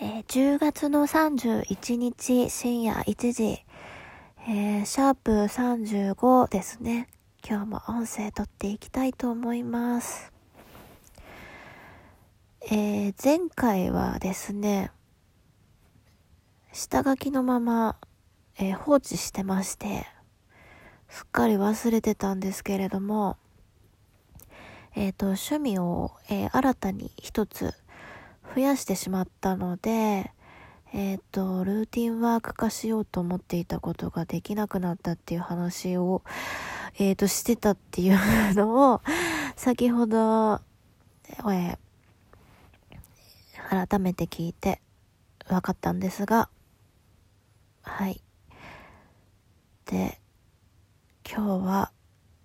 えー、10月の31日深夜1時、えー、シャープ35ですね。今日も音声撮っていきたいと思います。えー、前回はですね、下書きのまま、え、放置してまして、すっかり忘れてたんですけれども、えっ、と、趣味を、え、新たに一つ増やしてしまったので、えっ、と、ルーティンワーク化しようと思っていたことができなくなったっていう話を、えっ、と、してたっていうのを、先ほど、え改めて聞いて分かったんですが、はい。で、今日は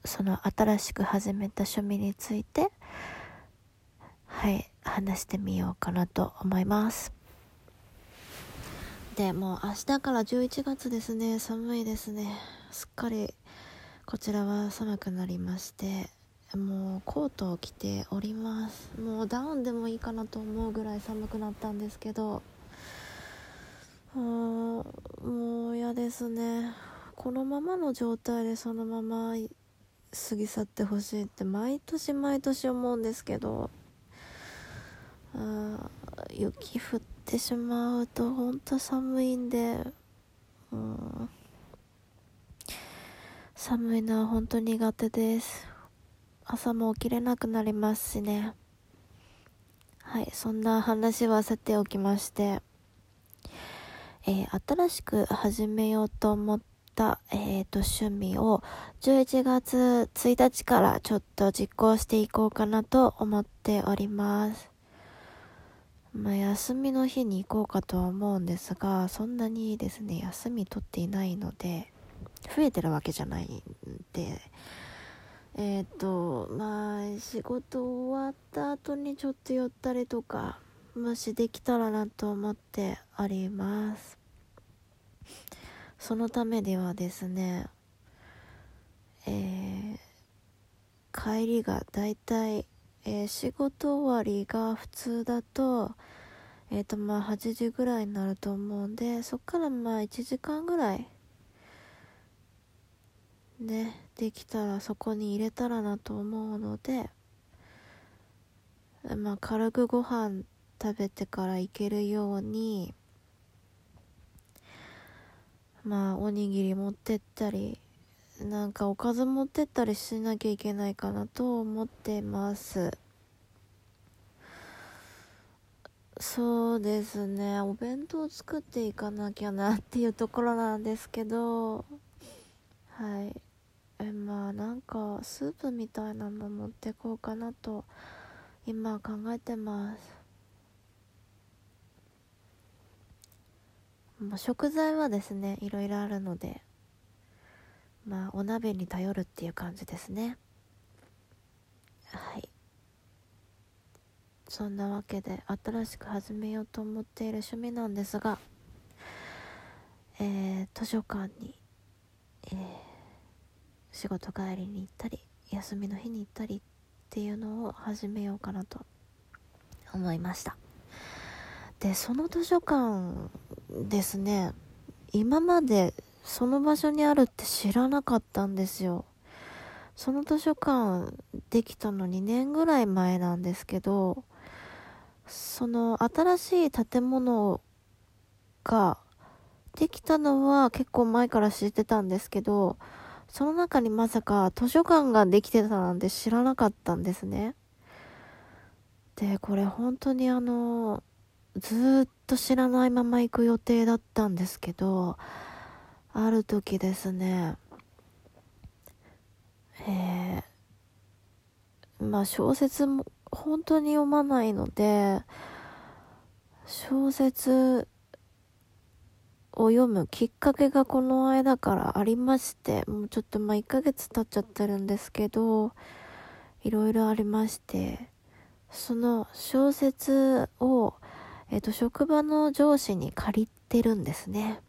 その新しく始めた趣味についてはい話してみようかなと思います。でもう明日から11月ですね。寒いですね。すっかりこちらは寒くなりましてもうコートを着ております。もうダウンでもいいかなと思うぐらい寒くなったんですけどもう嫌ですね。このままの状態でそのまま過ぎ去ってほしいって毎年毎年思うんですけどあ雪降ってしまうとほんと寒いんで、うん、寒いのは本当苦手です。朝も起きれなくなりますしね。はいそんな話はさておきましてえー、新しく始めようと思って、えっ、ー、と、趣味を11月1日からちょっと実行していこうかなと思っております。まあ、休みの日に行こうかとは思うんですが、そんなにですね、休み取っていないので、増えてるわけじゃないんで、えっ、ー、と、まあ、仕事終わった後にちょっと寄ったりとか、もしできたらなと思っております。そのためではですね、えー、帰りがだいたい、えー、仕事終わりが普通だと、えっ、ー、とまあ8時ぐらいになると思うんで、そっからまあ1時間ぐらい、ね、できたらそこに入れたらなと思うので、まあ軽くご飯食べてから行けるように、まあおにぎり持ってったりなんかおかず持ってったりしなきゃいけないかなと思ってます。そうですね。お弁当作っていかなきゃなっていうところなんですけど。はい。えまあなんかスープみたいなの持ってこうかなと今考えてます。まあ、食材はですねいろいろあるので。まあお鍋に頼るっていう感じですね。はい。そんなわけで新しく始めようと思っている趣味なんですがえー、図書館に、えー、仕事帰りに行ったり休みの日に行ったりっていうのを始めようかなと思いました。でその図書館ですね。今までその場所にあるって知らなかったんですよ。その図書館できたの2年ぐらい前なんですけどその新しい建物ができたのは結構前から知ってたんですけどその中にまさか図書館ができてたなんて知らなかったんですね。でこれ本当にあのずっと知らないまま行く予定だったんですけどある時ですねえー、まあ小説も本当に読まないので小説を読むきっかけがこの間からありましてもうちょっとまあ1ヶ月経っちゃってるんですけどいろいろありましてその小説をえっ、と、職場の上司に借りてるんですね。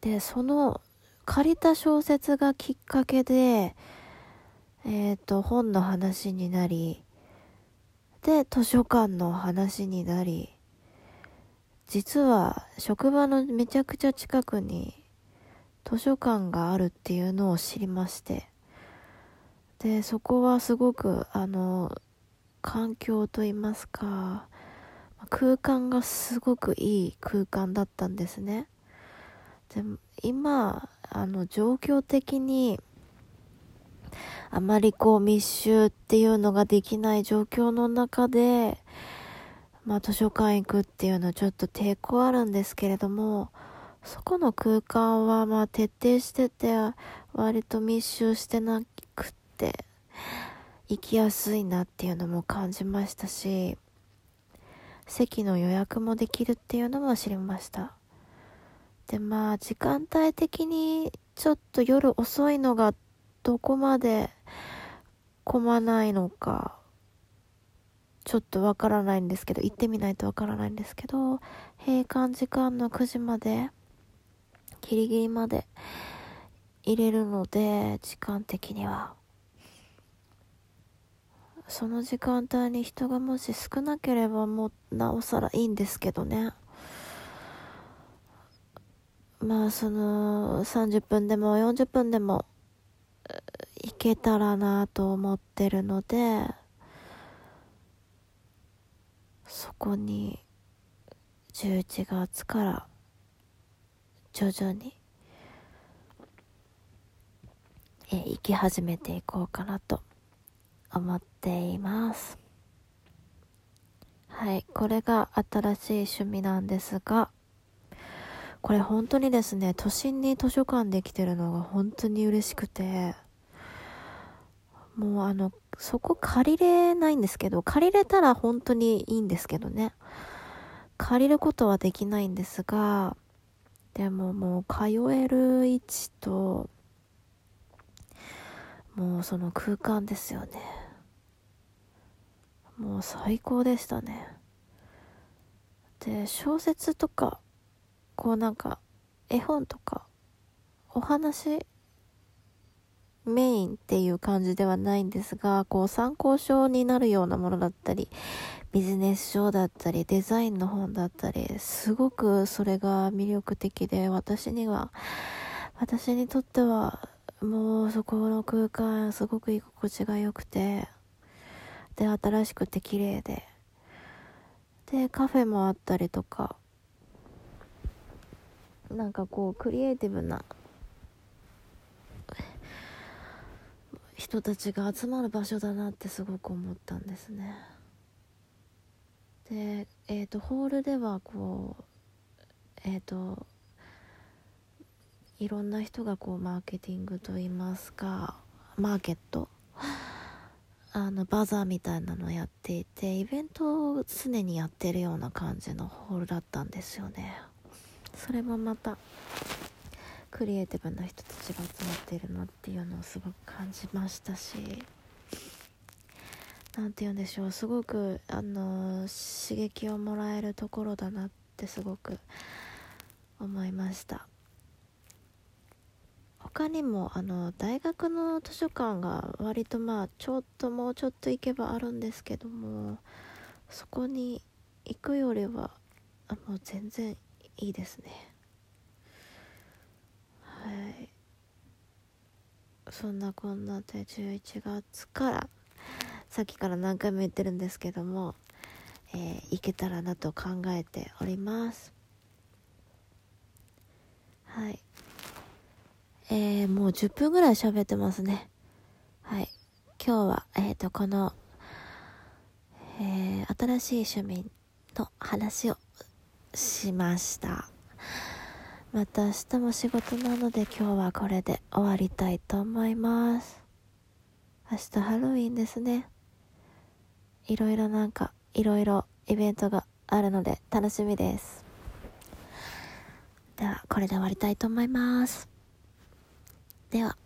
で、その借りた小説がきっかけで、えっ、と、本の話になり、で、図書館の話になり、実は職場のめちゃくちゃ近くに図書館があるっていうのを知りましてでそこはすごくあの環境といいますか空間がすごくいい空間だったんですね。でも今あの状況的にあまりこう密集っていうのができない状況の中で、まあ図書館行くっていうのはちょっと抵抗あるんですけれども、そこの空間はまあ徹底してて、割と密集してなくって、行きやすいなっていうのも感じましたし、席の予約もできるっていうのも知りました。で、まあ時間帯的にちょっと夜遅いのがどこまで混まないのか、ちょっとわからないんですけど、行ってみないとわからないんですけど、閉館時間の9時まで、ギリギリまで入れるので、時間的には。その時間帯に人がもし少なければもうなおさらいいんですけどね。まあその30分でも40分でもいけたらなと思ってるのでそこに11月から徐々にえ行き始めていこうかなと思っています。はいこれが新しい趣味なんですがこれ本当にですね、都心に図書館できてるのが本当に嬉しくて、もうあの、そこ借りれないんですけど、借りれたら本当にいいんですけどね。借りることはできないんですが、でももう通える位置と、もうその空間ですよね。もう最高でしたね。で、小説とかこうなんか絵本とかお話メインっていう感じではないんですが、こう参考書になるようなものだったり、ビジネス書だったり、デザインの本だったり、すごくそれが魅力的で、私には、私にとっては、もうそこの空間すごく居心地が良くて、で、新しくて綺麗で、で、カフェもあったりとか、なんかこうクリエイティブな人たちが集まる場所だなってすごく思ったんですね。でえ、ー、とホールではこうえっ、ー、といろんな人がこうマーケティングといいますかマーケットあのバザーみたいなのをやっていてイベントを常にやってるような感じのホールだったんですよね。それもまたクリエイティブな人たちが集まっているなっていうのをすごく感じましたし何て言うんでしょうすごくあの刺激をもらえるところだなってすごく思いました。他にもあの大学の図書館が割とまあちょっともうちょっと行けばあるんですけどもそこに行くよりはあもう全然いいですね。はい。そんなこんなで11月からさっきから何回も言ってるんですけども、えー、いけたらなと考えております。はい。えー、もう10分ぐらい喋ってますね。はい。今日はえっ、ー、とこのえー、新しい趣味の話をしました。また明日も仕事なので今日はこれで終わりたいと思います。明日ハロウィンですね。いろいろなんかいろいろイベントがあるので楽しみです。ではこれで終わりたいと思います。では。